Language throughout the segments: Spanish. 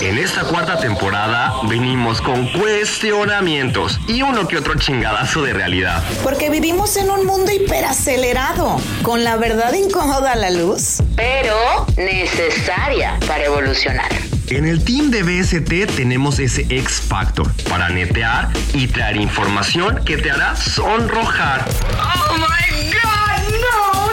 En esta cuarta temporada venimos con cuestionamientos y uno que otro chingadazo de realidad. Porque vivimos en un mundo hiperacelerado, con la verdad incómoda a la luz, pero necesaria para evolucionar. En el team de BST tenemos ese X Factor para netear y traer información que te hará sonrojar. ¡Oh my god! ¡No,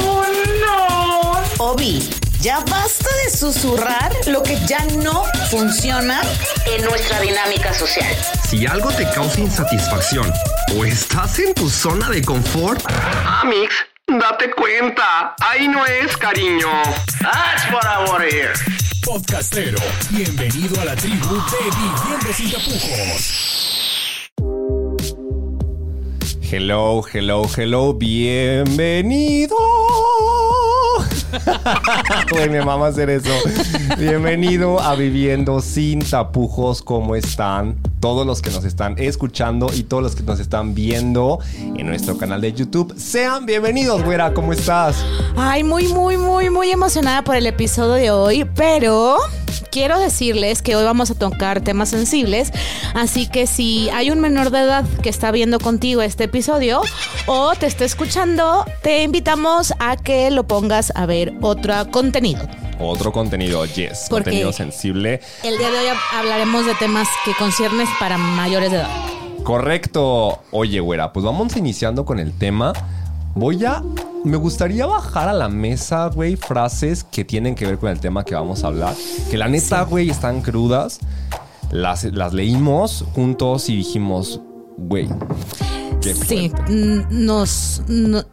no, no! Obi, ya basta de susurrar lo que ya no funciona en nuestra dinámica social. Si algo te causa insatisfacción o estás en tu zona de confort, Amix, date cuenta, ahí no es cariño. That's what I want to hear. Podcastero, bienvenido a la tribu de Viviendo Sin Tapujos. Hello, hello, hello, bienvenido. Güey, me mama hacer eso. Bienvenido a Viviendo Sin Tapujos. ¿Cómo están? Todos los que nos están escuchando y todos los que nos están viendo en nuestro canal de YouTube. Sean bienvenidos, güera. ¿Cómo estás? Ay, muy, muy, muy, muy emocionada por el episodio de hoy, pero quiero decirles que hoy vamos a tocar temas sensibles, así que si hay un menor de edad que está viendo contigo este episodio o te está escuchando, te invitamos a que lo pongas a ver otro contenido. Otro contenido, yes, Porque contenido sensible. El día de hoy hablaremos de temas que conciernes para mayores de edad. Correcto. Oye, güera, pues vamos iniciando con el tema. Voy a. Me gustaría bajar a la mesa, güey, frases que tienen que ver con el tema que vamos a hablar. Que la neta, güey, están crudas. Las, las leímos juntos y dijimos, güey. Sí, nos, no-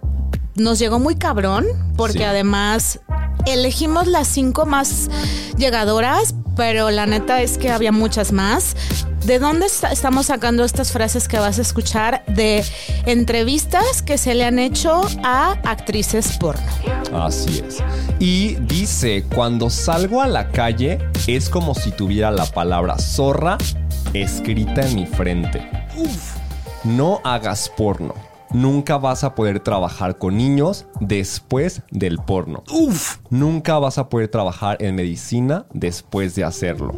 nos llegó muy cabrón porque Sí. además elegimos las cinco más llegadoras, pero la neta es que había muchas más. ¿De dónde está- estamos sacando estas frases que vas a escuchar? De entrevistas que se le han hecho a actrices porno. Así es. Y dice, cuando salgo a la calle es como si tuviera la palabra zorra escrita en mi frente. No hagas porno. Nunca vas a poder trabajar con niños después del porno. Uf. Nunca vas a poder trabajar en medicina después de hacerlo.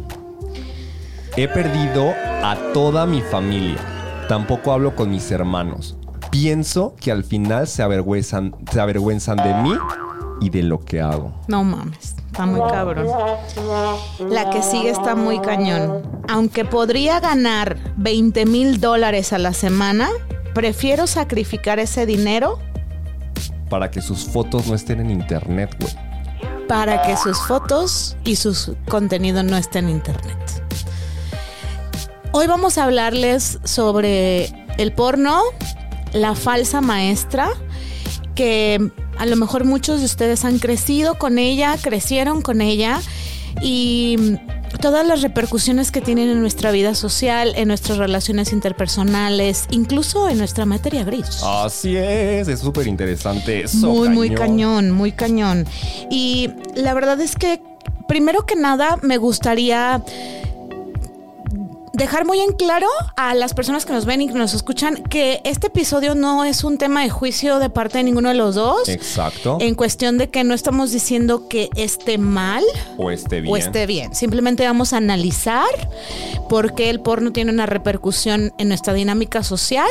He perdido a toda mi familia. Tampoco hablo con mis hermanos. Pienso que al final se avergüenzan, se avergüenzan de mí y de lo que hago. No mames, está muy cabrón. La que sigue está muy cañón. Aunque podría ganar 20 mil dólares a la semana, prefiero sacrificar ese dinero Para que sus fotos no estén en internet, güey. para que sus fotos y su contenido no estén en internet. Hoy vamos a hablarles sobre el porno, la falsa maestra, que a lo mejor muchos de ustedes han crecido con ella, crecieron con ella y todas las repercusiones que tienen en nuestra vida social, en nuestras relaciones interpersonales, incluso en nuestra materia gris. Así es, es súper interesante eso. Muy, muy cañón, muy cañón. Y la verdad es que, primero que nada, me gustaría dejar muy en claro a las personas que nos ven y que nos escuchan que este episodio no es un tema de juicio de parte de ninguno de los dos. Exacto. En cuestión de que no estamos diciendo que esté mal o esté bien. o esté bien. Simplemente vamos a analizar por qué el porno tiene una repercusión en nuestra dinámica social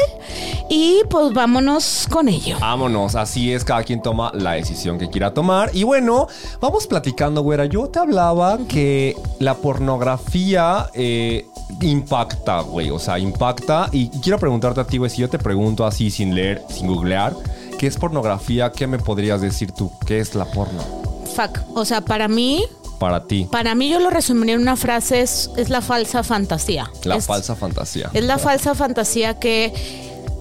y pues vámonos con ello. Vámonos, así es, cada quien toma la decisión que quiera tomar. Y bueno, vamos platicando, güera. Yo te hablaba que la pornografía eh, impacta, güey. O sea, impacta. Y quiero preguntarte a ti, güey, si yo te pregunto así sin leer, sin googlear, ¿qué es pornografía? ¿Qué me podrías decir tú? ¿Qué es la porno Fuck. O sea, para mí, para ti? para mí yo lo resumiría en una frase, es, es la falsa fantasía. La Es- falsa fantasía. Es la falsa fantasía que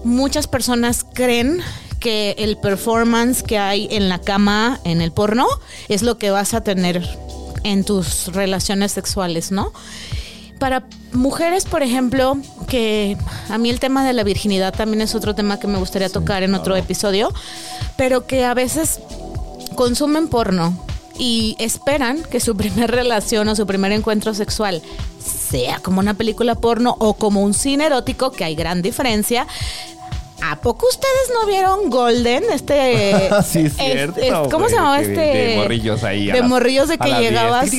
muchas personas creen que el performance que hay en la cama, en el porno, es lo que vas a tener en tus relaciones sexuales, ¿no? Para mujeres, por ejemplo, que a mí el tema de la virginidad también es otro tema que me gustaría tocar en otro episodio, pero que a veces consumen porno y esperan que su primer relación o su primer encuentro sexual sea como una película porno o como un cine erótico, que hay gran diferencia, ¿A poco ustedes no vieron Golden? Este. sí, es cierto. ¿Cómo se llamaba este? De morrillos ahí. De morrillos de que llegabas.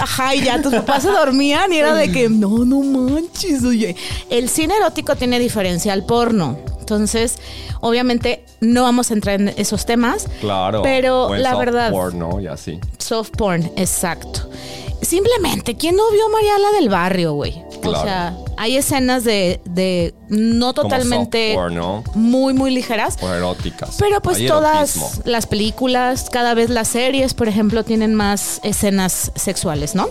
Ajá, y ya tus papás se dormían y era de que no, no manches, oye. El cine erótico tiene diferencia al porno. Entonces, obviamente, no vamos a entrar en esos temas. Claro. Pero o la soft verdad. porno y así. Soft porn, exacto. Simplemente, ¿quién no vio Mariala del Barrio, güey? O Claro. sea, hay escenas de, de no totalmente muy, muy ligeras. o eróticas. Pero pues Hay todas erotismo. las películas, cada vez las series, por ejemplo, tienen más escenas sexuales, ¿no?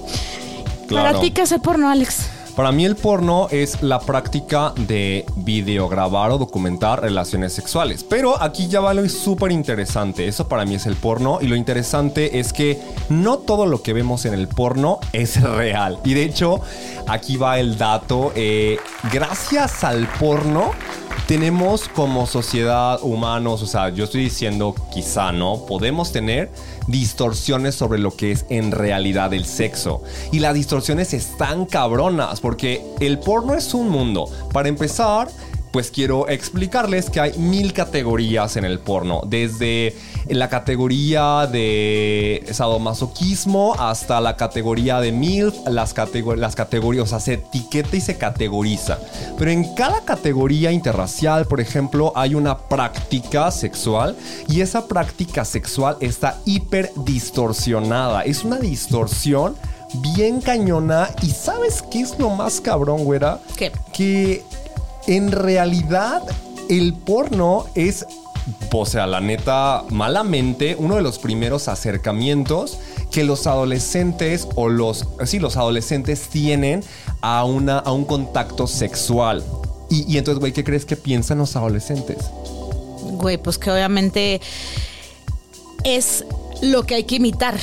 Claro. Para ti, ¿qué es el porno, Alex? Para mí el porno es la práctica de videograbar o documentar relaciones sexuales. Pero aquí ya va lo súper interesante. Eso para mí es el porno. Y lo interesante es que no todo lo que vemos en el porno es real. Y de hecho, aquí va el dato. eh, gracias al porno tenemos como sociedad humanos, o sea, yo estoy diciendo quizá, ¿no? Podemos tener distorsiones sobre lo que es en realidad el sexo. Y las distorsiones están cabronas, porque el porno es un mundo. Para empezar, pues quiero explicarles que hay mil categorías en el porno. Desde la categoría de sadomasoquismo hasta la categoría de MILF, las, catego- las categorías, o sea, se etiqueta y se categoriza. Pero en cada categoría interracial, por ejemplo, hay una práctica sexual y esa práctica sexual está hiper distorsionada. Es una distorsión bien cañona. ¿Y sabes qué es lo más cabrón, güera? ¿Qué? Que en realidad el porno es, o sea, la neta, malamente, uno de los primeros acercamientos que los adolescentes o los, sí, los adolescentes tienen a, una, a un contacto sexual. Y, y entonces, güey, ¿qué crees que piensan los adolescentes? Güey, pues que obviamente es lo que hay que imitar.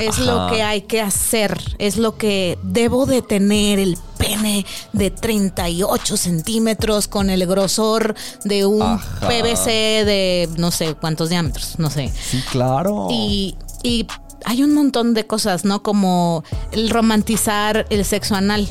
Es lo que hay que hacer. Es lo que debo de tener el pene de 38 centímetros con el grosor de un Ajá. PVC de no sé cuántos diámetros, no sé. Sí, claro. Y, y hay un montón de cosas, ¿no? Como el romantizar el sexo anal.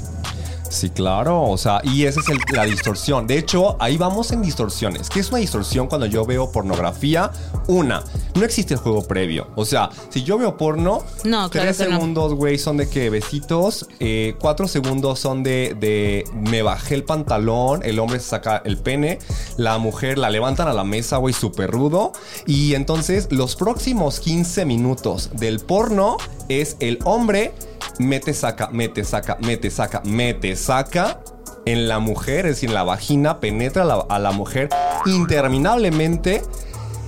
Sí, claro. O sea, y esa es el- la distorsión. De hecho, ahí vamos en distorsiones. ¿Qué es una distorsión cuando yo veo pornografía? Una, no existe el juego previo. O sea, si yo veo porno, No, claro tres segundos, güey, son de que besitos. eh, cuatro segundos son de, de me bajé el pantalón, el hombre se saca el pene, la mujer la levantan a la mesa, güey, súper rudo. Y entonces, los próximos 15 minutos del porno es el hombre mete, saca, mete, saca, mete, saca, mete, saca. En la mujer, es decir, en la vagina, penetra a la, a la mujer interminablemente.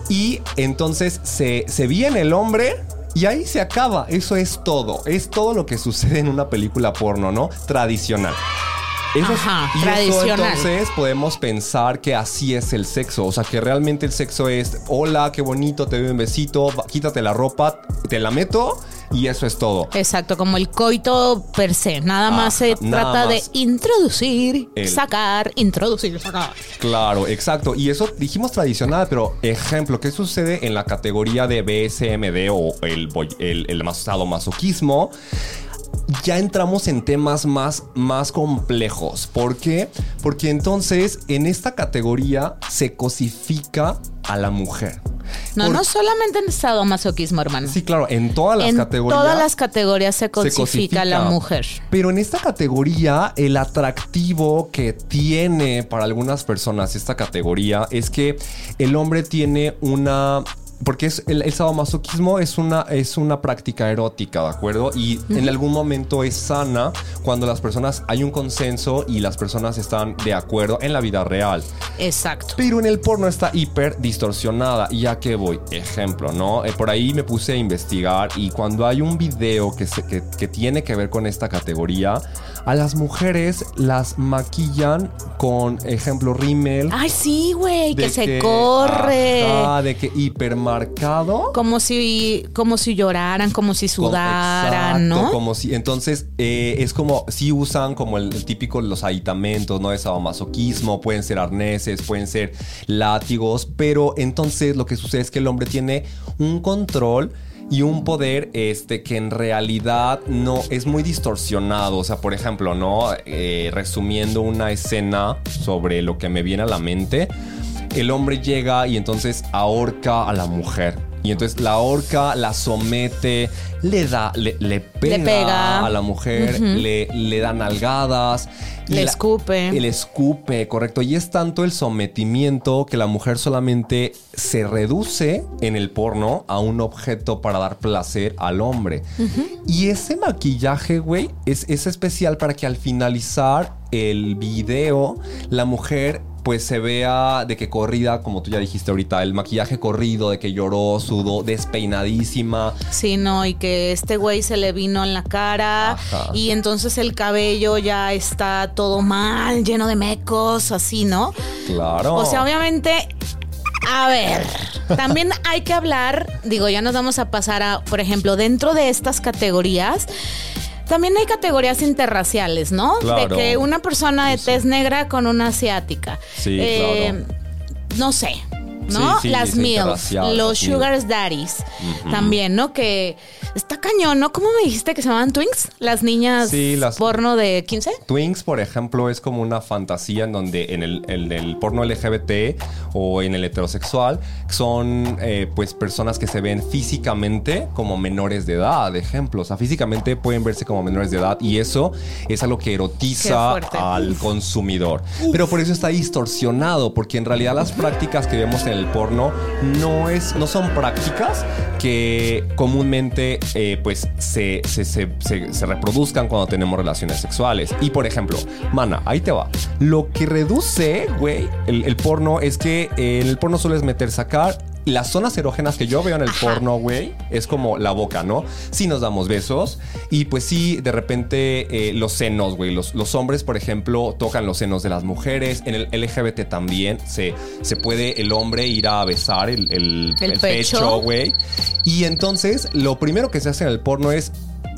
Y entonces se, se viene el hombre y ahí se acaba. Eso es todo. Es todo lo que sucede en una película porno, ¿no? Tradicional. Eso es- Ajá, y eso, tradicional. entonces podemos pensar que así es el sexo. O sea, que realmente el sexo es, hola, qué bonito, te doy un besito, quítate la ropa, te la meto y eso es todo. Exacto, como el coito per se. Nada más se nada trata de introducir, El- sacar, introducir, sacar. Claro, exacto. Y eso dijimos tradicional, pero ejemplo, ¿qué sucede en la categoría de BSMD o el, el, el mas- sadomasoquismo? Ya entramos en temas más, más complejos. ¿Por qué? Porque entonces en esta categoría se cosifica a la mujer. No, no solamente en sadomasoquismo, hermano. Sí, claro, en todas las en categorías. todas las categorías se se cosifica, la mujer. Pero en esta categoría, el atractivo que tiene para algunas personas esta categoría es que el hombre tiene una. Porque es, el, el sadomasoquismo es una, es una práctica erótica, ¿de acuerdo? Y en algún momento es sana cuando las personas hay un consenso y las personas están de acuerdo en la vida real. Exacto. Pero en el porno está hiper distorsionada. Y ya que voy, ejemplo, ¿no? Eh, por ahí me puse a investigar y cuando hay un video que, se- que, que tiene que ver con esta categoría, a las mujeres las maquillan con, ejemplo, rímel. Ay, sí, güey, que se corre. ajá, de que hipermarcado. Como si, como si lloraran, como si Como- sudaran, exacto, ¿no? Como si, entonces, eh, es como si usan como el, el típico, los aditamentos, ¿no? De sadomasoquismo, pueden ser arneses, pueden ser látigos, pero entonces lo que sucede es que el hombre tiene un control y un poder este que en realidad no es muy distorsionado. O sea, por ejemplo, ¿no? Eh, resumiendo una escena sobre lo que me viene a la mente. El hombre llega y entonces ahorca a la mujer. Y entonces la ahorca, la somete, le da, le, le pega, pega. a la mujer, le, le da nalgadas. Le la- escupe. El escupe, correcto. Y es tanto el sometimiento que la mujer solamente se reduce en el porno a un objeto para dar placer al hombre. Y ese maquillaje, güey, es, es especial para que al finalizar el video, la mujer pues se vea de que corrida, como tú ya dijiste ahorita, el maquillaje corrido, de que lloró, sudó, despeinadísima. Sí, no, y que este güey se le vino en la cara Ajá. y entonces el cabello ya está todo mal, lleno de mecos, así, ¿no? Claro. O sea, obviamente, a ver, también hay que hablar, digo, ya nos vamos a pasar a, por ejemplo, dentro de estas categorías. También hay categorías interraciales, ¿no? Claro. De que una persona de Sí, sí. tez negra con una asiática. Sí, Eh, No sé, ¿no? Las MILF, los las Sugar Daddies también, ¿no? Que está cañón, ¿no? ¿Cómo me dijiste que se llamaban Twinks? Las niñas Sí, las- porno de 15. Twinks, por ejemplo, es como una fantasía en donde en el, el- el porno LGBT o en el heterosexual son eh, pues personas que se ven físicamente como menores de edad, ejemplo. O sea, físicamente pueden verse como menores de edad y eso es algo que erotiza al consumidor. Pero por eso está distorsionado, porque en realidad las prácticas que vemos en el porno no, es, no son prácticas que comúnmente eh, pues se, se, se- se- reproduzcan cuando tenemos relaciones sexuales. Y por ejemplo, mana, ahí te va. Lo que reduce, güey, el, el porno es que eh, en el porno sueles meter, sacar. Las zonas erógenas que yo veo en el porno, güey, es como la boca, ¿no? Sí nos damos besos y pues sí, de repente eh, los senos, güey. Los, los hombres, por ejemplo, tocan los senos de las mujeres. En el LGBT también se, se puede el hombre ir a besar el, el- El el pecho. güey. Y entonces lo primero que se hace en el porno es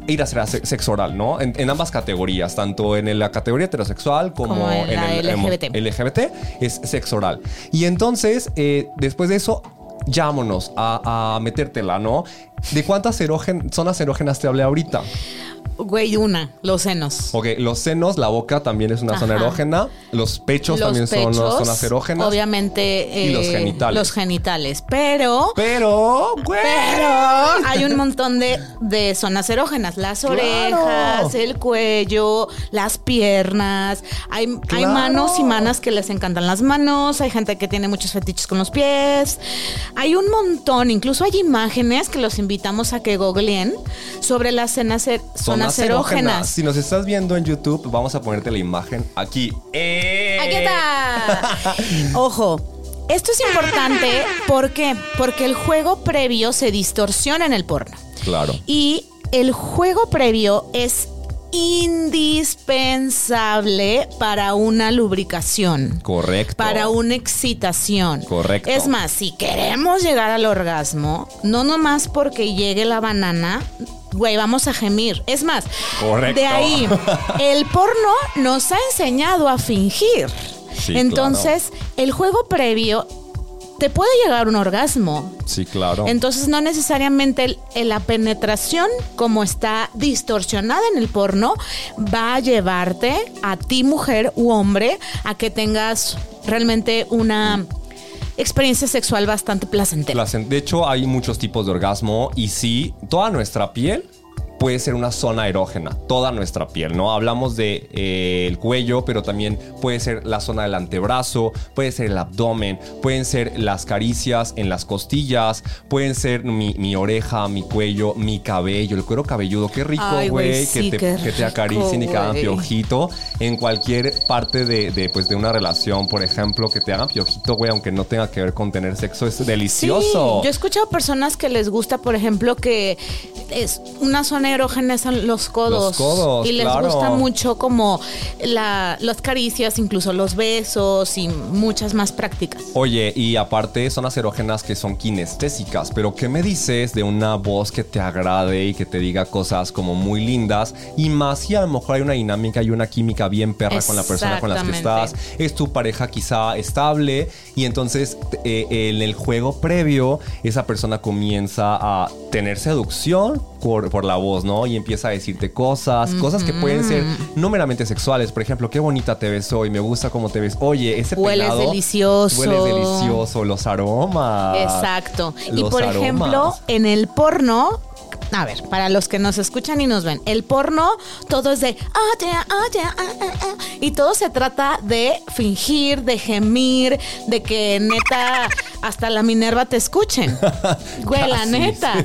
ir a hacer se- sexo oral, ¿no? En, en ambas categorías, tanto en la categoría heterosexual como, Como en el LGBT. LGBT, es sexo oral. Y entonces, eh, después de eso, llámonos a, a metértela, ¿no? ¿De cuántas erógen- zonas erógenas te hablé ahorita? Güey, una, los senos. Ok, los senos, la boca también es una zona erógena. Los pechos también son unas zonas erógenas. Obviamente. Y los eh, genitales. Los genitales. Pero. Pero, güey. Pero hay un montón de, de zonas erógenas. Las Claro. orejas, el cuello, las piernas. Hay, hay manos y manas que les encantan las manos. Hay gente que tiene muchos fetiches con los pies. Hay un montón. Incluso hay imágenes que los invitamos a que googleen sobre las cenas er- zonas, erógenas. Si nos estás viendo en YouTube, vamos a ponerte la imagen aquí. ¡Eh! Aquí está. Ojo. Esto es importante ¿por qué? porque el juego previo se distorsiona en el porno. Claro. Y el juego previo es indispensable para una lubricación. Correcto. Para una excitación. Correcto. Es más, si queremos llegar al orgasmo, no nomás porque llegue la banana, güey, vamos a gemir. Es más, Correcto. de ahí, el porno nos ha enseñado a fingir. Sí, Entonces, el juego previo te puede llegar un orgasmo. Sí, claro. Entonces no necesariamente el- el- la penetración como está distorsionada en el porno va a llevarte a ti mujer u hombre a que tengas realmente una experiencia sexual bastante placentera. Placen- De hecho, hay muchos tipos de orgasmo y sí, toda nuestra piel puede ser una zona erógena, toda nuestra piel, ¿no? Hablamos de eh, el cuello, pero también puede ser la zona del antebrazo, puede ser el abdomen, pueden ser las caricias en las costillas, pueden ser mi, mi oreja, mi cuello, mi cabello, el cuero cabelludo, qué rico, güey, sí, que, que te acaricien y que hagan piojito en cualquier parte de, de, pues, de una relación, por ejemplo, que te hagan piojito, güey, aunque no tenga que ver con tener sexo, es delicioso. Sí, yo he escuchado personas que les gusta, por ejemplo, que es una zona erógena son los codos. Los codos, Y les claro. gusta mucho como la, las caricias, incluso los besos y muchas más prácticas. Oye, y aparte zonas erógenas que son kinestésicas, pero ¿qué me dices de una voz que te agrade y que te diga cosas como muy lindas? Y más si a lo mejor hay una dinámica y una química bien perra con la persona con la que estás, es tu pareja quizá estable y entonces eh, en el juego previo esa persona comienza a tener seducción por, por la voz, ¿no? Y empieza a decirte cosas, cosas que pueden ser no meramente sexuales. Por ejemplo, qué bonita te ves hoy, me gusta cómo te ves. Oye, ese Hueles delicioso. Hueles delicioso, los aromas. Exacto. Y por aromas. ejemplo, en el porno, a ver, para los que nos escuchan y nos ven, el porno todo es de ah, yeah, ah, yeah, ah, ah, ah", y todo se trata de fingir, de gemir, de que neta hasta la Minerva te escuchen. Güey, la neta.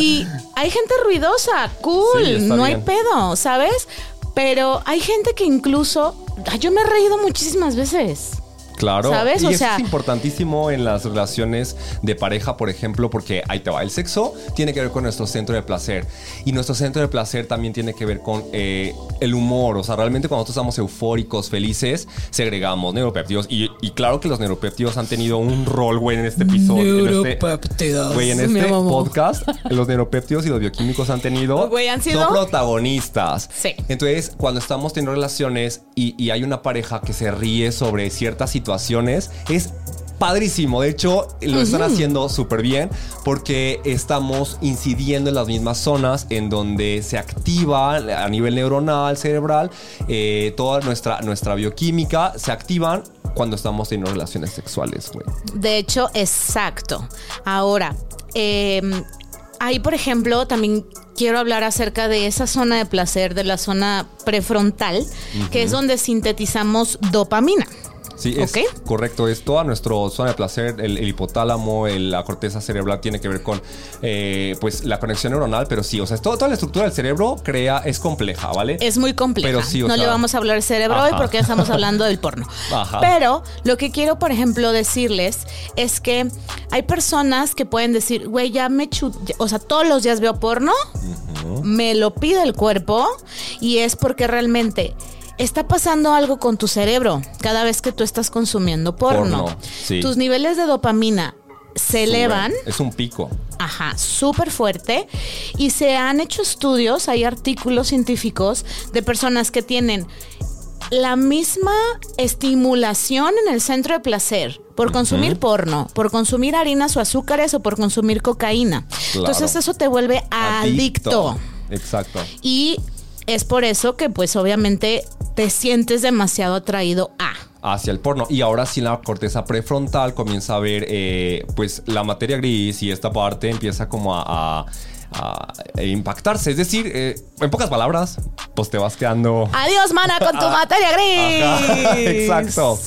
Y hay gente ruidosa, cool, Sí, no hay pedo, ¿sabes? Pero hay gente que incluso, yo me he reído muchísimas veces. Claro, ¿Sabes? y O sea- es importantísimo en las relaciones de pareja, por ejemplo, porque ahí te va. El sexo tiene que ver con nuestro centro de placer y nuestro centro de placer también tiene que ver con eh, el humor. O sea, realmente cuando nosotros estamos eufóricos, felices, segregamos neuropéptidos y, y claro que los neuropéptidos han tenido un rol, güey, en este episodio. en este- Neuropéptidos. Güey, en este podcast, los neuropéptidos y los bioquímicos han tenido. Güey, ¿han sido? Son protagonistas. Sí. Entonces, cuando estamos teniendo relaciones y, y hay una pareja que se ríe sobre ciertas situaciones, es padrísimo. De hecho, lo están haciendo súper bien porque estamos incidiendo en las mismas zonas en donde se activa a nivel neuronal, cerebral, eh, toda nuestra, nuestra bioquímica se activan cuando estamos teniendo relaciones sexuales, güey. De hecho, exacto. Ahora, eh, ahí, por ejemplo, también quiero hablar acerca de esa zona de placer, de la zona prefrontal, que es donde sintetizamos dopamina. Sí, es correcto. Es toda nuestra zona de placer, el, el hipotálamo, el- la corteza cerebral tiene que ver con eh, pues la conexión neuronal, pero sí, o sea, es todo- toda la estructura del cerebro crea, es compleja, ¿vale? Es muy compleja. Pero sí, o no sea- le vamos a hablar del cerebro hoy porque estamos hablando del porno. Ajá. Pero lo que quiero, por ejemplo, decirles es que hay personas que pueden decir, güey, ya me chu... O sea, todos los días veo porno, me lo pide el cuerpo y es porque realmente está pasando algo con tu cerebro cada vez que tú estás consumiendo porno. Porno, sí. Tus niveles de dopamina se elevan. Es un pico. Ajá, súper fuerte. Y se han hecho estudios, hay artículos científicos de personas que tienen la misma estimulación en el centro de placer por consumir porno, por consumir harinas o azúcares o por consumir cocaína. Claro. Entonces eso te vuelve adicto. Exacto. Y es por eso que pues obviamente te sientes demasiado atraído a. hacia el porno. Y ahora sí la corteza prefrontal comienza a ver eh, pues la materia gris y esta parte empieza como a, a- a impactarse. Es decir, eh, en pocas palabras, pues te vas quedando... Adiós, mana, con tu materia gris. Ajá, exacto.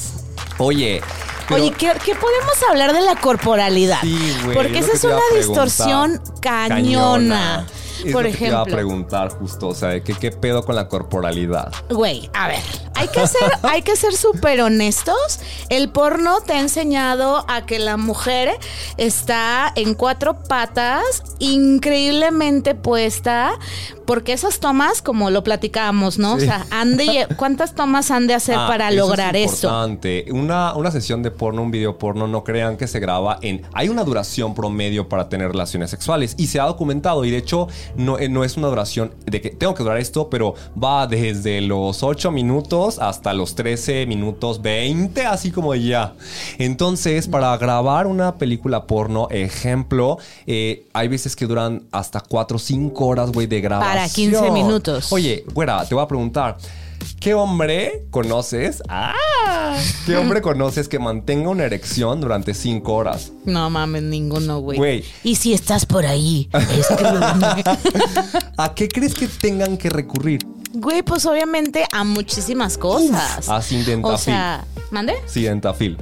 Oye. pero- Oye, ¿qué, qué podemos hablar de la corporalidad? Sí, güey, Porque es esa es una preguntar. distorsión cañona. Es Por lo que te iba a preguntar justo, o sea, ¿qué, qué pedo con la corporalidad? güey, a ver, hay que ser, hay que ser súper honestos. El porno te ha enseñado a que la mujer está en cuatro patas, increíblemente puesta, porque esas tomas, como lo platicábamos, ¿no? Sí. O sea, han de ¿cuántas tomas han de hacer Ah, para eso lograr es eso? importante. Una, una sesión de porno, un video porno, no crean que se graba en. Hay una duración promedio para tener relaciones sexuales y se ha documentado. Y de hecho, no, eh, no es una duración de que tengo que durar esto, pero va desde los 8 minutos hasta los 13 minutos 20, así como ya. Entonces, para grabar una película porno, ejemplo, eh, hay veces que duran hasta 4 o 5 horas, güey, de grabación. Para 15 minutos. Oye, güera, te voy a preguntar. ¿Qué hombre conoces? ¡Ah! ¿Qué hombre conoces que mantenga una erección durante cinco horas? No mames, ninguno, güey. Güey. Y si estás por ahí, escríbeme. ¿A qué crees que tengan que recurrir? Güey, pues obviamente a muchísimas cosas. a Sildenafil. O sea, ¿mande? Sildenafil.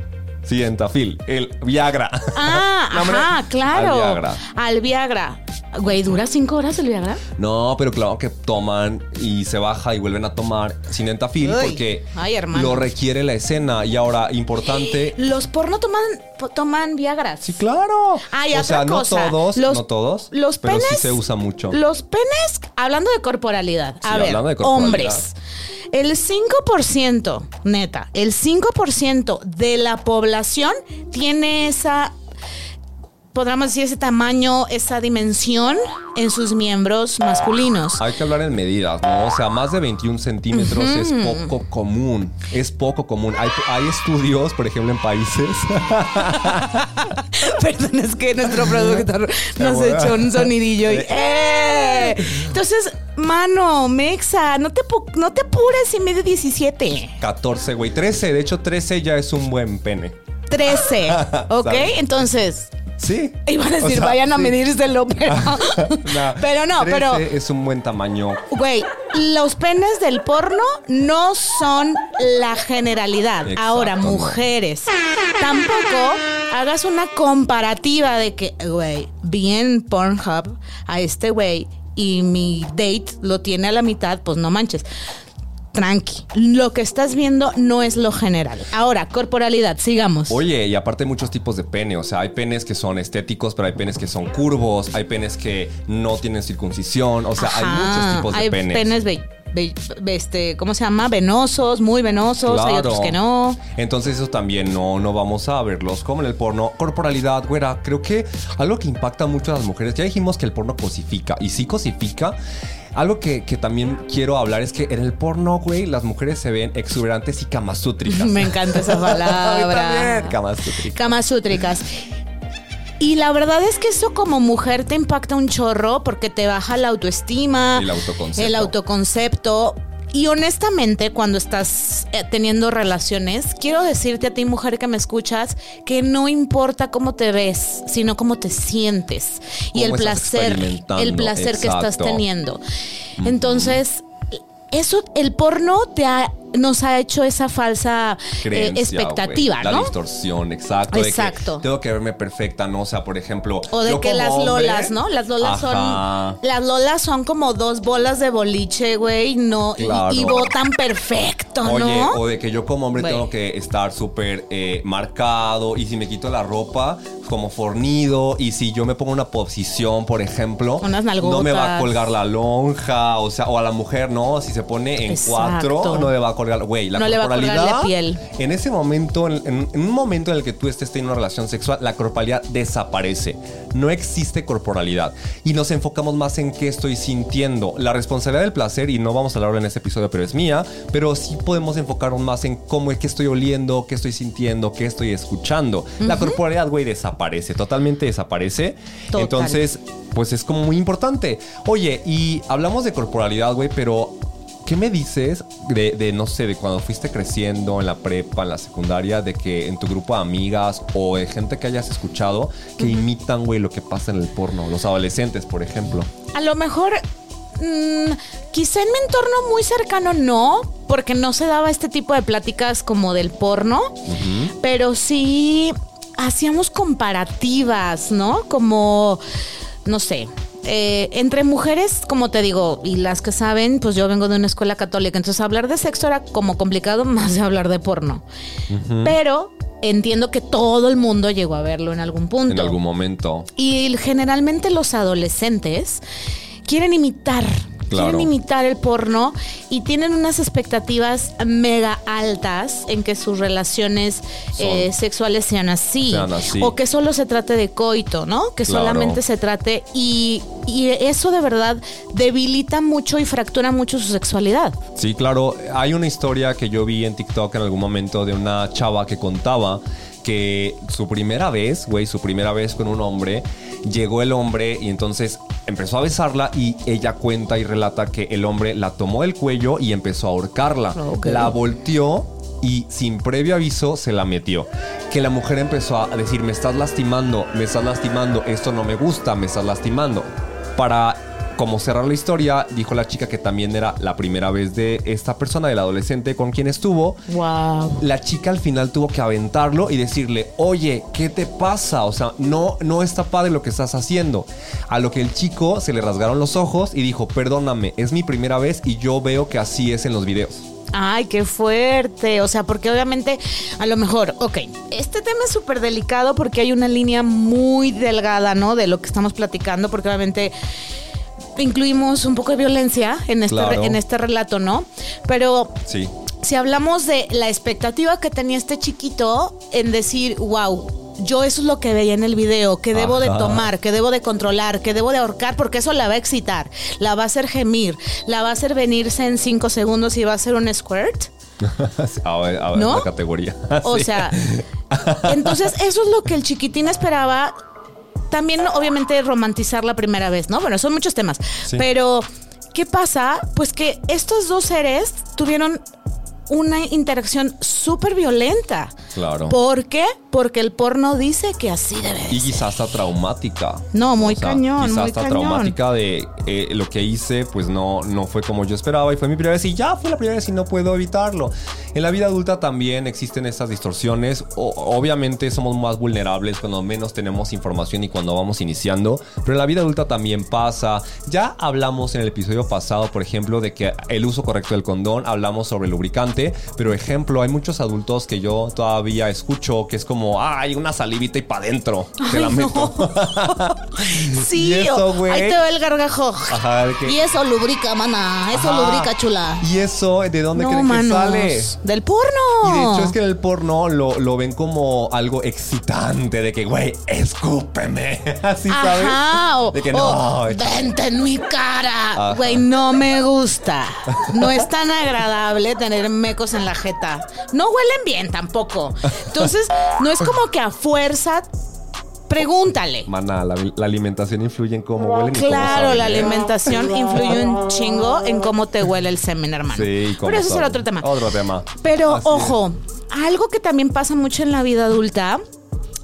Sildenafil. El Viagra. Ah, ajá, claro. al Viagra. Al Viagra. Güey, ¿dura cinco horas el Viagra? No, pero claro que toman y se baja y vuelven a tomar Sildenafil Uy. porque Ay, lo requiere la escena. Y ahora, importante. Los porno toman, toman Viagras. Sí, claro. Ah, y o otra sea, cosa. no todos, Los- no todos. Los pero penes. sí se usa mucho. Los penes, hablando de corporalidad. A Sí, ver, hablando de corporalidad. hombres. El 5%, neta, el 5% de la población tiene esa podríamos decir, ese tamaño, esa dimensión en sus miembros masculinos. Hay que hablar en medidas, ¿no? O sea, más de 21 centímetros es poco común. Es poco común. Hay, hay estudios, por ejemplo, en países. Perdón, es que nuestro productor nos echó un sonidillo y ¡eh! Entonces, mano, Mexa, no te, no te apures y medio 17. 14, güey. 13. De hecho, 13 ya es un buen pene. 13, ¿ok? Entonces, Sí. iban a O decir, sea, vayan a sí. medírselo, pero... Nah, pero no, 13 pero... Es un buen tamaño. Güey, los penes del porno no son la generalidad. Exacto, Ahora, mujeres, tampoco hagas una comparativa de que, güey, vi en Pornhub a este güey y mi date lo tiene a la mitad, pues no manches. Tranqui, lo que estás viendo no es lo general. Ahora, corporalidad, sigamos. Oye, y aparte hay muchos tipos de pene. O sea, hay penes que son estéticos, pero hay penes que son curvos. Hay penes que no tienen circuncisión. O sea, hay muchos tipos de hay penes. ve- ve- este, ¿cómo se llama? Venosos, muy venosos, hay otros que no. Entonces eso también no, no vamos a verlos como en el porno. Corporalidad, güera, creo que algo que impacta mucho a las mujeres, ya dijimos que el porno cosifica y sí cosifica. Algo que, que también quiero hablar es que en el porno, güey, las mujeres se ven exuberantes y camasútricas. Me encanta esa palabra. también, camasútricas. Y la verdad es que eso como mujer te impacta un chorro porque te baja la autoestima, El autoconcepto. el autoconcepto. Y honestamente, cuando estás eh, teniendo relaciones, quiero decirte a ti, mujer que me escuchas, que no importa cómo te ves, sino cómo te sientes. Y el placer, el placer que estás teniendo. Entonces, eso, el porno te ha, nos ha hecho esa falsa eh, expectativa. La ¿no? distorsión, exacto. de que Exacto. tengo que verme perfecta, ¿no? O sea, por ejemplo. O de que las hombre- lolas, ¿no? Las lolas Ajá. son. Las lolas son como dos bolas de boliche, güey. No, y- Claro. y, botan perfecto, Oye, ¿no? o de que yo como hombre tengo que estar súper eh, marcado y si me quito la ropa, como fornido y si yo me pongo una posición, por ejemplo, Unas no me va a colgar la lonja, o sea, o a la mujer, ¿no? Si se pone en Exacto. cuatro, no le va a colgar, güey, la No le va a colgar corporalidad. la piel. En ese momento, en, en- en un momento en el que tú estés teniendo una relación sexual, la corporalidad desaparece. No existe corporalidad. Y nos enfocamos más en qué estoy sintiendo. La responsabilidad del placer, y no vamos a hablar en este episodio, pero es mía, pero sí podemos enfocarnos más en cómo es que estoy oliendo, qué estoy sintiendo, qué estoy escuchando. La corporalidad, güey, desaparece, totalmente desaparece. Total. Entonces, pues es como muy importante. Oye, y hablamos de corporalidad, güey, pero ¿Qué me dices de, de, no sé, de cuando fuiste creciendo en la prepa, en la secundaria, de que en tu grupo de amigas o de gente que hayas escuchado que imitan, güey, lo que pasa en el porno? Los adolescentes, por ejemplo. A lo mejor. mm, quizá en mi entorno muy cercano no, porque no se daba este tipo de pláticas como del porno, pero sí hacíamos comparativas, ¿no? Como, no sé. Eh, entre mujeres, como te digo, y las que saben, pues yo vengo de una escuela católica, entonces hablar de sexo era como complicado más de hablar de porno. Pero entiendo que todo el mundo llegó a verlo en algún punto. En algún momento. Y generalmente los adolescentes quieren imitar. Claro. Quieren imitar el porno y tienen unas expectativas mega altas en que sus relaciones eh, sexuales sean así, Sean así. O que solo se trate de coito, ¿no? Que Claro. solamente se trate. Y, y eso de verdad debilita mucho y fractura mucho su sexualidad. Sí, claro. Hay una historia que yo vi en TikTok en algún momento de una chava que contaba que su primera vez, güey, su primera vez con un hombre, llegó el hombre y entonces empezó a besarla y ella cuenta y relata que el hombre la tomó del cuello y empezó a ahorcarla. Ok. La volteó y sin previo aviso se la metió. Que la mujer empezó a decir, me estás lastimando, me estás lastimando, esto no me gusta, me estás lastimando. Para como cerrar la historia, dijo la chica que también era la primera vez de esta persona, del adolescente con quien estuvo. Wow. La chica al final tuvo que aventarlo y decirle, oye, ¿qué te pasa? O sea, no, no está padre lo que estás haciendo. A lo que el chico se le rasgaron los ojos y dijo, perdóname, es mi primera vez y yo veo que así es en los videos. Ay, qué fuerte. O sea, porque obviamente, a lo mejor, ok, este tema es súper delicado porque hay una línea muy delgada, ¿no? De lo que estamos platicando, porque obviamente incluimos un poco de violencia en este, Claro. en este relato, ¿no? Pero Sí. si hablamos de la expectativa que tenía este chiquito en decir, wow, yo eso es lo que veía en el video, que debo de tomar, que debo de controlar, que debo de ahorcar, porque eso la va a excitar, la va a hacer gemir, la va a hacer venirse en cinco segundos y va a hacer un squirt. a ver, a ver ¿No? la categoría. O sea, entonces eso es lo que el chiquitín esperaba. También, obviamente, romantizar la primera vez, ¿no? Bueno, son muchos temas. Sí. Pero, ¿qué pasa? Pues que estos dos seres tuvieron una interacción súper violenta. Claro. ¿Por qué? Porque el porno dice que así debe de Y ser. quizás hasta traumática. No, muy cañón, Quizás muy hasta cañón. traumática de eh, lo que hice, pues no, no fue como yo esperaba y fue mi primera vez y ya fue la primera vez y no puedo evitarlo. En la vida adulta también existen estas distorsiones. O- obviamente somos más vulnerables cuando menos tenemos información y cuando vamos iniciando, pero en la vida adulta también pasa. Ya hablamos en el episodio pasado, por ejemplo, de que el uso correcto del condón, hablamos sobre el pero ejemplo, hay muchos adultos que yo todavía escucho que es como, ay, una salivita y para adentro. Te la no. meto. Sí, eso, güey. ahí te va el gargajo. Ajá, de que- Y eso lubrica, mana. Eso Ajá. lubrica, chula. ¿Y eso de dónde no, creen manos. que sale? Del porno. Y de hecho es que en el porno lo, lo ven como algo excitante, de que, güey, escúpeme. Así, ¿sabes? Ajá, o, de que o, no. vente en mi cara. Güey, no me gusta. No es tan agradable tener mecos en la jeta. No huelen bien tampoco. Entonces, no es como que a fuerza pregúntale. Mana, la, la alimentación influye en cómo huelen y cómo Claro, saben, la ¿eh? alimentación influye un chingo en cómo te huele el semen, hermano. Sí, cómo Pero eso será otro tema. Otro tema. Pero Así es. ojo, algo que también pasa mucho en la vida adulta,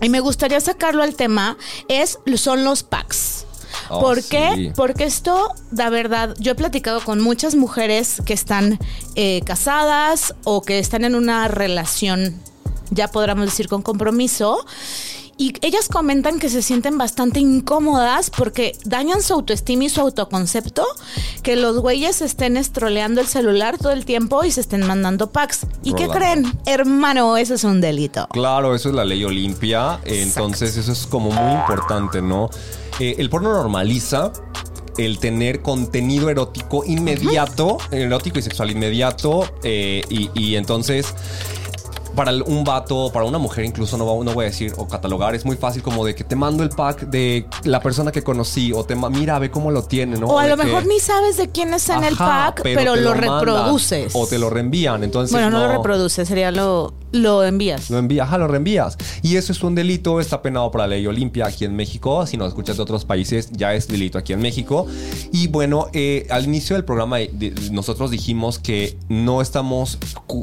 y me gustaría sacarlo al tema, es, son los packs. Oh, ¿Por qué? sí. Porque esto, la verdad, yo he platicado con muchas mujeres que están eh, casadas o que están en una relación, ya podríamos decir, con compromiso. Y ellas comentan que se sienten bastante incómodas porque dañan su autoestima y su autoconcepto que los güeyes estén estroleando el celular todo el tiempo y se estén mandando packs. ¿Y qué creen? Hermano, eso es un delito. Claro, eso es la ley Olimpia. Entonces, eso es como muy importante, ¿no? Eh, el porno normaliza el tener contenido erótico inmediato, erótico y sexual inmediato. eh, y, y entonces. Para un vato, para una mujer incluso, no, no voy a decir o catalogar, es muy fácil como de que te mando el pack de la persona que conocí o te mira, ve cómo lo tiene, ¿no? o a lo que- mejor ni sabes de quién es en el pack, pero, lo, reproduces. O te lo reenvían, entonces bueno, no, lo reproduces, sería lo, lo envías. lo envías, ajá, lo reenvías. Y eso es un delito, está penado por la ley Olimpia aquí en México. Si nos escuchas de otros países, ya es delito aquí en México. Y bueno, eh, al inicio del programa eh, de- nosotros dijimos que no estamos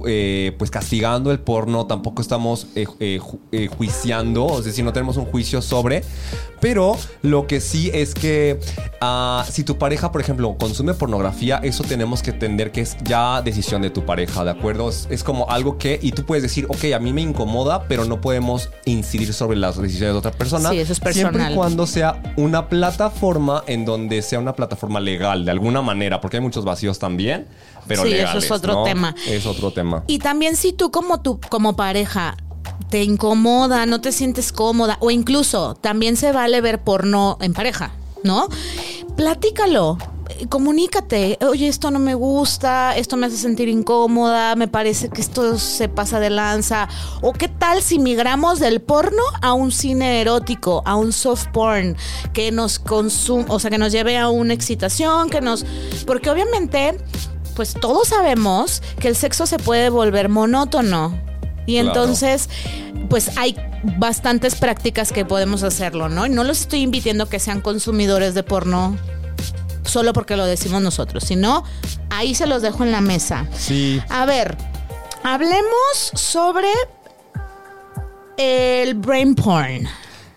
eh, pues castigando el porno, tampoco estamos eh, eh, ju- eh, juiciando, es decir, no tenemos un juicio sobre. Pero lo que sí es que ah, si tu pareja, por ejemplo, consume pornografía, eso tenemos que entender que es ya decisión de tu pareja, ¿de acuerdo? Es, es como algo que, y tú puedes decir, ok, a mí me incomoda, pero no podemos incidir sobre las decisiones de otra persona. Sí, eso es Siempre personal. y cuando sea una plataforma en donde sea una plataforma legal, de alguna manera, porque hay muchos vacíos también, pero Sí, eso es otro ¿no? tema. Es otro tema. Y también si tú como tu como pareja te incomoda, no te sientes cómoda o incluso también se vale ver porno en pareja, ¿no? Platícalo. Comunícate, oye, esto no me gusta, esto me hace sentir incómoda, me parece que esto se pasa de lanza. O qué tal si migramos del porno a un cine erótico, a un soft porn, que nos consum o sea, que nos lleve a una excitación, que nos. Porque obviamente, pues todos sabemos que el sexo se puede volver monótono. Y Claro. entonces, pues hay bastantes prácticas que podemos hacerlo, ¿no? Y no los estoy invitando a que sean consumidores de porno solo porque lo decimos nosotros, sino ahí se los dejo en la mesa. Sí. A ver, hablemos sobre el brain porn.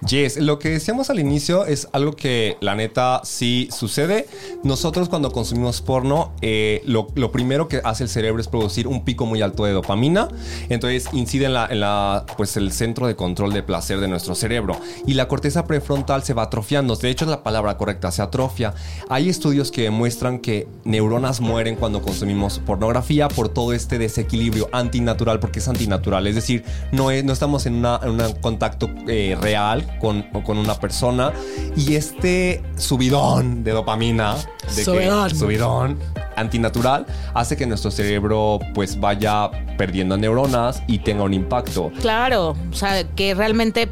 Yes, lo que decíamos al inicio es algo que la neta sí sucede. Nosotros cuando consumimos porno, eh, lo, primero que hace el cerebro es producir un pico muy alto de dopamina. Entonces incide en, la, en la, pues el centro de control de placer de nuestro cerebro. Y la corteza prefrontal se va atrofiando. De hecho la palabra correcta, se atrofia. Hay estudios que demuestran que neuronas mueren cuando consumimos pornografía por todo este desequilibrio antinatural, porque es antinatural. Es decir, no, no estamos en un contacto eh, real con, con una persona y este subidón de dopamina, de que- Subidón. subidón, antinatural hace que nuestro cerebro pues vaya perdiendo neuronas y tenga un impacto. Claro, o sea, que realmente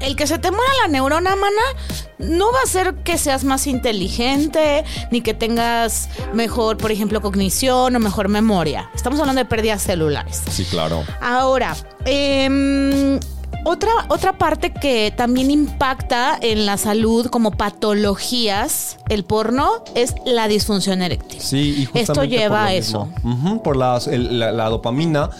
el que se te muera la neurona, mana, no va a ser que seas más inteligente, ni que tengas mejor, por ejemplo, cognición o mejor memoria. Estamos hablando de pérdidas celulares. Sí, claro. Ahora, em, otra, otra parte que también impacta en la salud como patologías, el porno, es la disfunción eréctil. Sí, y justamente Esto lleva por lo a mismo. eso. Por las- el- la, la dopamina.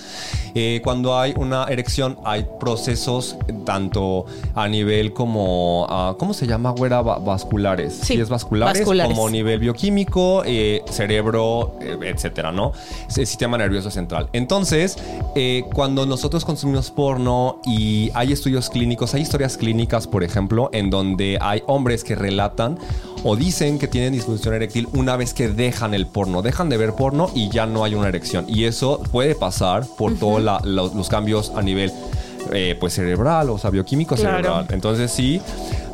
Eh, cuando hay una erección, hay procesos tanto a nivel como, ah, ¿cómo se llama, güera? Va- vasculares. Sí, es vasculares, vasculares. como nivel bioquímico, eh, cerebro, eh, etcétera, ¿no? El sistema nervioso central. Entonces, eh, cuando nosotros consumimos porno y hay estudios clínicos, hay historias clínicas, por ejemplo, en donde hay hombres que relatan o dicen que tienen disfunción eréctil una vez que dejan el porno, dejan de ver porno y ya no hay una erección. Y eso puede pasar por los cambios a nivel eh, pues cerebral, o sea, bioquímico Claro. cerebral. Entonces sí.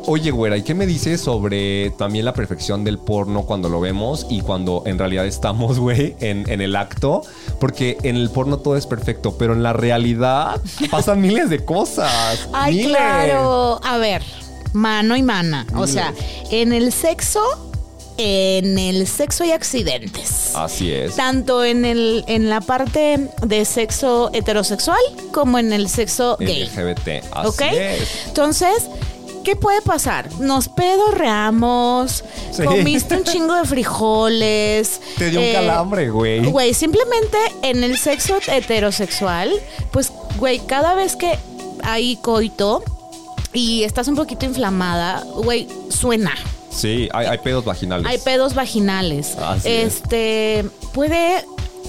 Oye, güera, ¿y qué me dices sobre también la perfección del porno cuando lo vemos y cuando en realidad estamos, güey, en, en el acto? Porque en el porno todo es perfecto, pero en la realidad pasan miles de cosas. Ay, miles. claro. A ver, mano y mana. O sea, en el sexo, en el sexo hay accidentes. Así es. Tanto en el en la parte de sexo heterosexual como en el sexo gay. LGBT. Así ¿Ok? es. Entonces, ¿qué puede pasar? Nos pedorreamos, Sí. comiste un chingo de frijoles. Te dio un eh, calambre, güey. Güey, simplemente en el sexo heterosexual, pues, güey, cada vez que hay coito y estás un poquito inflamada, güey, suena. Sí, hay, hay pedos vaginales. Hay pedos vaginales. Así es. este puede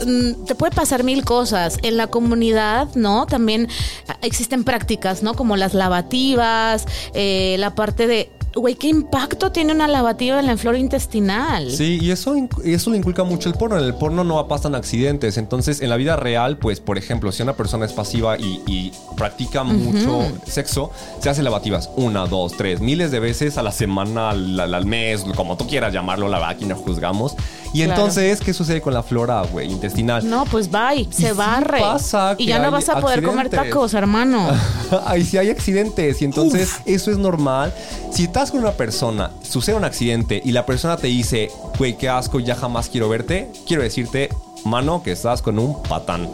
mm, te puede pasar mil cosas. En la comunidad, ¿no? También ah, existen prácticas, ¿no? Como las lavativas, eh, la parte de, güey, ¿qué impacto tiene una lavativa en la flora intestinal? Sí, y eso, eso le inculca mucho el porno. En el porno no pasan accidentes. Entonces, en la vida real, pues, por ejemplo, si una persona es pasiva y, y practica mucho sexo, se hace lavativas una, dos, tres, miles de veces a la semana, al, mes, como tú quieras llamarlo, la no juzgamos. Y Claro. entonces, ¿qué sucede con la flora, güey, intestinal? No, pues bye, se sí barre. pasa y ya no vas a poder comer tacos, hermano. Ahí sí hay accidentes y entonces eso es normal. Si estás con una persona, sucede un accidente y la persona te dice, güey, qué asco, ya jamás quiero verte, quiero decirte, mano, que estás con un patán.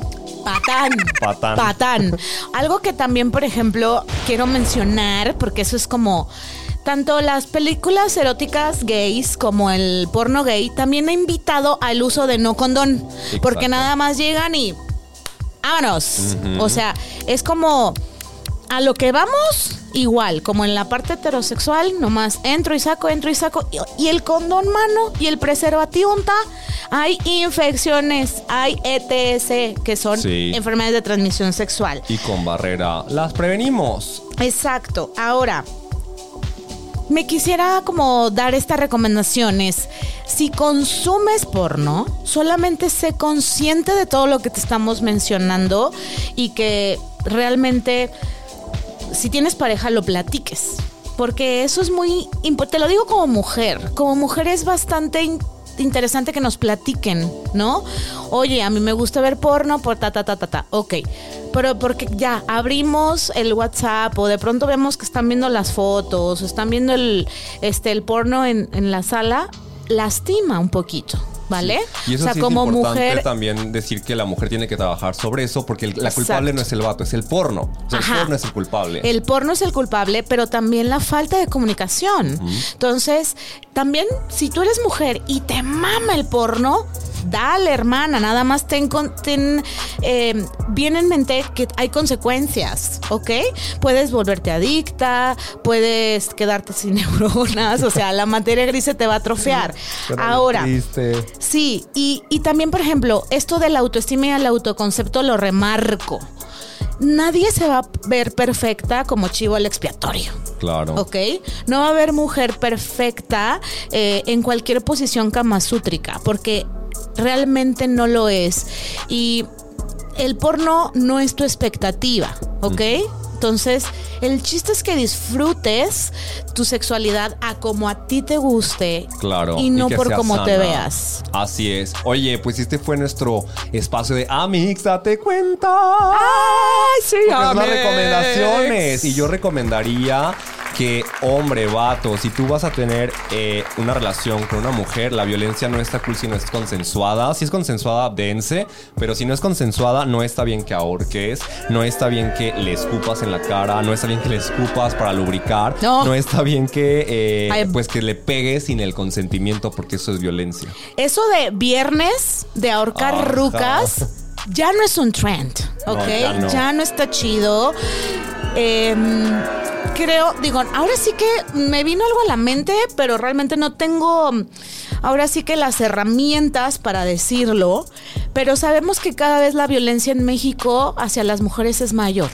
Patán. Patán. Patán. Algo que también, por ejemplo, quiero mencionar, porque eso es como. Tanto las películas eróticas gays como el porno gay también ha invitado al uso de no condón. Porque Exacto. nada más llegan y. ¡Vámonos! O sea, es como. A lo que vamos, igual, como en la parte heterosexual, nomás entro y saco, entro y saco. Y, y el condón mano y el preservativo hay infecciones, hay ETS, que son Sí. enfermedades de transmisión sexual. Y con barrera las prevenimos. Exacto. Ahora, me quisiera como dar estas recomendaciones. Si consumes porno, solamente sé consciente de todo lo que te estamos mencionando y que realmente, si tienes pareja, lo platiques. Porque eso es muy Te lo digo como mujer. Como mujer es bastante in- interesante que nos platiquen, ¿no? Oye, a mí me gusta ver porno por ta, ta, ta, ta, ta. Ok. Pero porque ya abrimos el WhatsApp o de pronto vemos que están viendo las fotos, están viendo el, este, el porno en, en la sala, lastima un poquito, ¿vale? Y eso o sea, sí como es importante mujer. también decir que la mujer tiene que trabajar sobre eso porque el- la Exacto. culpable no es el vato, es el porno. O sea, Ajá. el porno es el culpable. El porno es el culpable, pero también la falta de comunicación. Entonces, también si tú eres mujer y te mama el porno, dale, hermana, nada más ten, ten, eh, bien en mente que hay consecuencias, ¿ok? Puedes volverte adicta, puedes quedarte sin neuronas, o sea, la materia gris se te va a atrofiar. Ahora. Sí, y, y también, por ejemplo, esto de la autoestima y el autoconcepto lo remarco. Nadie se va a ver perfecta como chivo al expiatorio. Claro. ¿Ok? No va a haber mujer perfecta eh, en cualquier posición kamasútrica, porque realmente no lo es. Y el porno no es tu expectativa, ¿ok? Entonces, el chiste es que disfrutes tu sexualidad a como a ti te guste. Claro. Y no por sea cómo te sana. veas. Así es. Oye, pues este fue nuestro espacio de Amix, date cuenta. ¡Ay, sí, es las Amix! recomendaciones. Y yo recomendaría que, hombre, vato, si tú vas a tener eh, una relación con una mujer, la violencia no está cool si no es consensuada. Si es consensuada, dense. Pero si no es consensuada, no está bien que ahorques. No está bien que le escupas en la cara. No está bien que le escupas para lubricar. No. está bien que, eh, Ay. pues, que le pegues sin el consentimiento, porque eso es violencia. Eso de viernes, de ahorcar Ajá. rucas, ya no es un trend, No, ¿ok? ya ya, no. no. está chido. Em, creo, digo, ahora sí que me vino algo a la mente, pero realmente no tengo ahora sí que las herramientas para decirlo, pero sabemos que cada vez la violencia en México hacia las mujeres es mayor.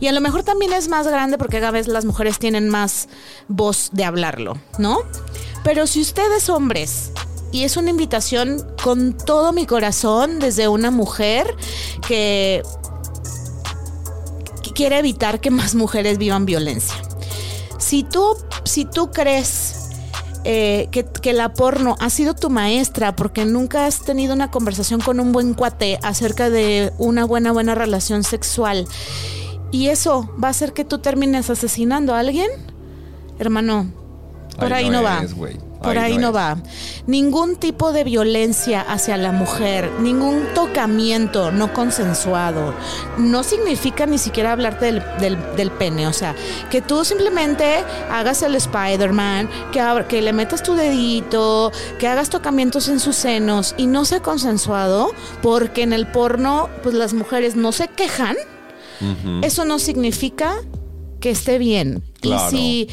Y a lo mejor también es más grande porque cada vez las mujeres tienen más voz de hablarlo, ¿no? Pero si ustedes hombres, y es una invitación con todo mi corazón desde una mujer que, que quiere evitar que más mujeres vivan violencia. Si tú, si tú crees eh, que, que la porno ha sido tu maestra porque nunca has tenido una conversación con un buen cuate acerca de una buena, buena relación sexual y eso va a hacer que tú termines asesinando a alguien, hermano, por ahí, no, va. es. Por ahí, no, va. Ningún tipo de violencia hacia la mujer, ningún tocamiento no consensuado, no significa ni siquiera hablarte del, del- del pene. O sea, que tú simplemente hagas el Spider-Man, que, que le metas tu dedito, que hagas tocamientos en sus senos y no sea consensuado, porque en el porno, pues las mujeres no se quejan. Eso no significa que esté bien. Claro. Y si,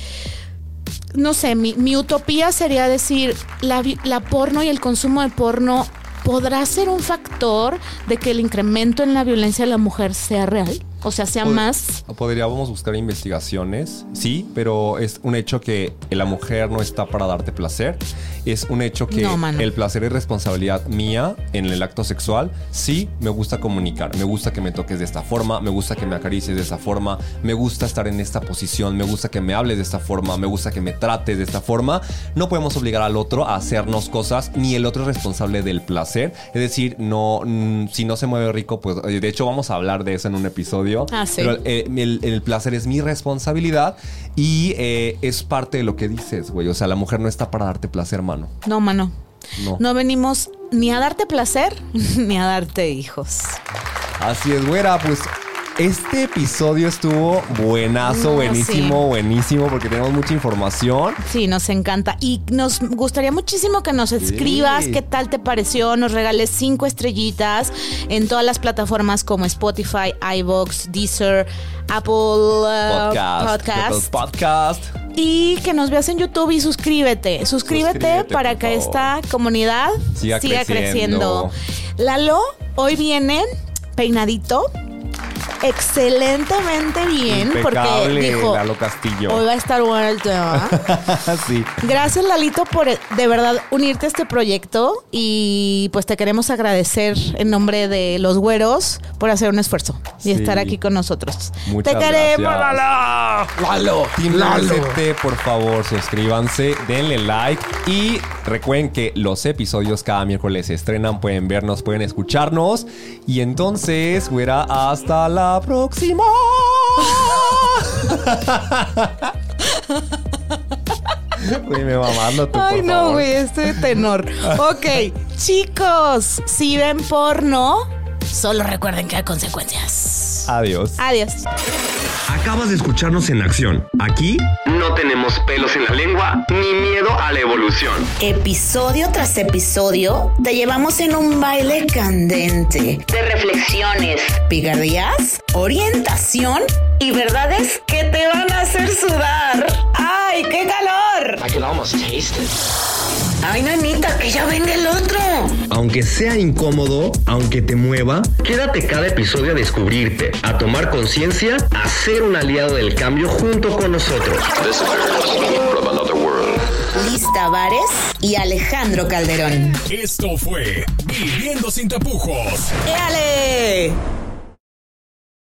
no sé, mi, utopía sería decir, la, la porno y el consumo de porno podrá ser un factor de que el incremento en la violencia de la mujer sea real. O sea, sea Pod- más... Podríamos buscar investigaciones, sí, pero es un hecho que la mujer no está para darte placer. Es un hecho que No, el placer es responsabilidad mía en el acto sexual. Sí, me gusta comunicar, me gusta que me toques de esta forma, me gusta que me acaricies de esta forma, me gusta estar en esta posición, me gusta que me hables de esta forma, me gusta que me trates de esta forma. No podemos obligar al otro a hacernos cosas, ni el otro es responsable del placer. Es decir, no, mm, si no se mueve rico, pues de hecho vamos a hablar de eso en un episodio. Ah, sí. Pero eh, el, el placer es mi responsabilidad y eh, es parte de lo que dices, güey. O sea, la mujer no está para darte placer, mano. No, mano. No. No venimos ni a darte placer ni a darte hijos. Así es, güera. Pues este episodio estuvo buenazo, No, buenísimo, sí. buenísimo, porque tenemos mucha información. Sí, nos encanta. Y nos gustaría muchísimo que nos escribas qué tal te pareció, nos regales cinco estrellitas en todas las plataformas como Spotify, iVoox, Deezer, Apple uh, Podcast. Podcast. Apple Podcast. Y que nos veas en YouTube y suscríbete. Suscríbete, Suscríbete, para que esta comunidad Siga creciendo. creciendo. Lalo, hoy viene peinadito. Excelentemente bien, porque dijo, Lalo Castillo. hoy va a estar bueno el tema. sí. Gracias Lalito por de verdad unirte a este proyecto y pues te queremos agradecer en nombre de los güeros por hacer un esfuerzo y Sí. estar aquí con nosotros. Muchas te queremos, gracias. Lalo. Lalo. Team LCT, por favor, suscríbanse, denle like y recuerden que los episodios cada miércoles se estrenan, pueden vernos, pueden escucharnos. Y entonces, güera, hasta la próxima. Güey, me mamando tú, Ay por no, güey, este tenor. Ok, chicos, si ven porno, solo recuerden que hay consecuencias. Adiós. Adiós. Acabas de escucharnos en acción. Aquí no tenemos pelos en la lengua ni miedo a la evolución. Episodio tras episodio te llevamos en un baile candente. De reflexiones. Picardías, orientación y verdades que te van a hacer sudar. ¡Ay, qué calor! I can almost taste it. ¡Ay, nanita, que ya venga el otro! Aunque sea incómodo, aunque te mueva, quédate cada episodio a descubrirte, a tomar conciencia, a ser un aliado del cambio junto con nosotros. Liz Tavares y Alejandro Calderón. Esto fue Viviendo sin tapujos. ¡Éale!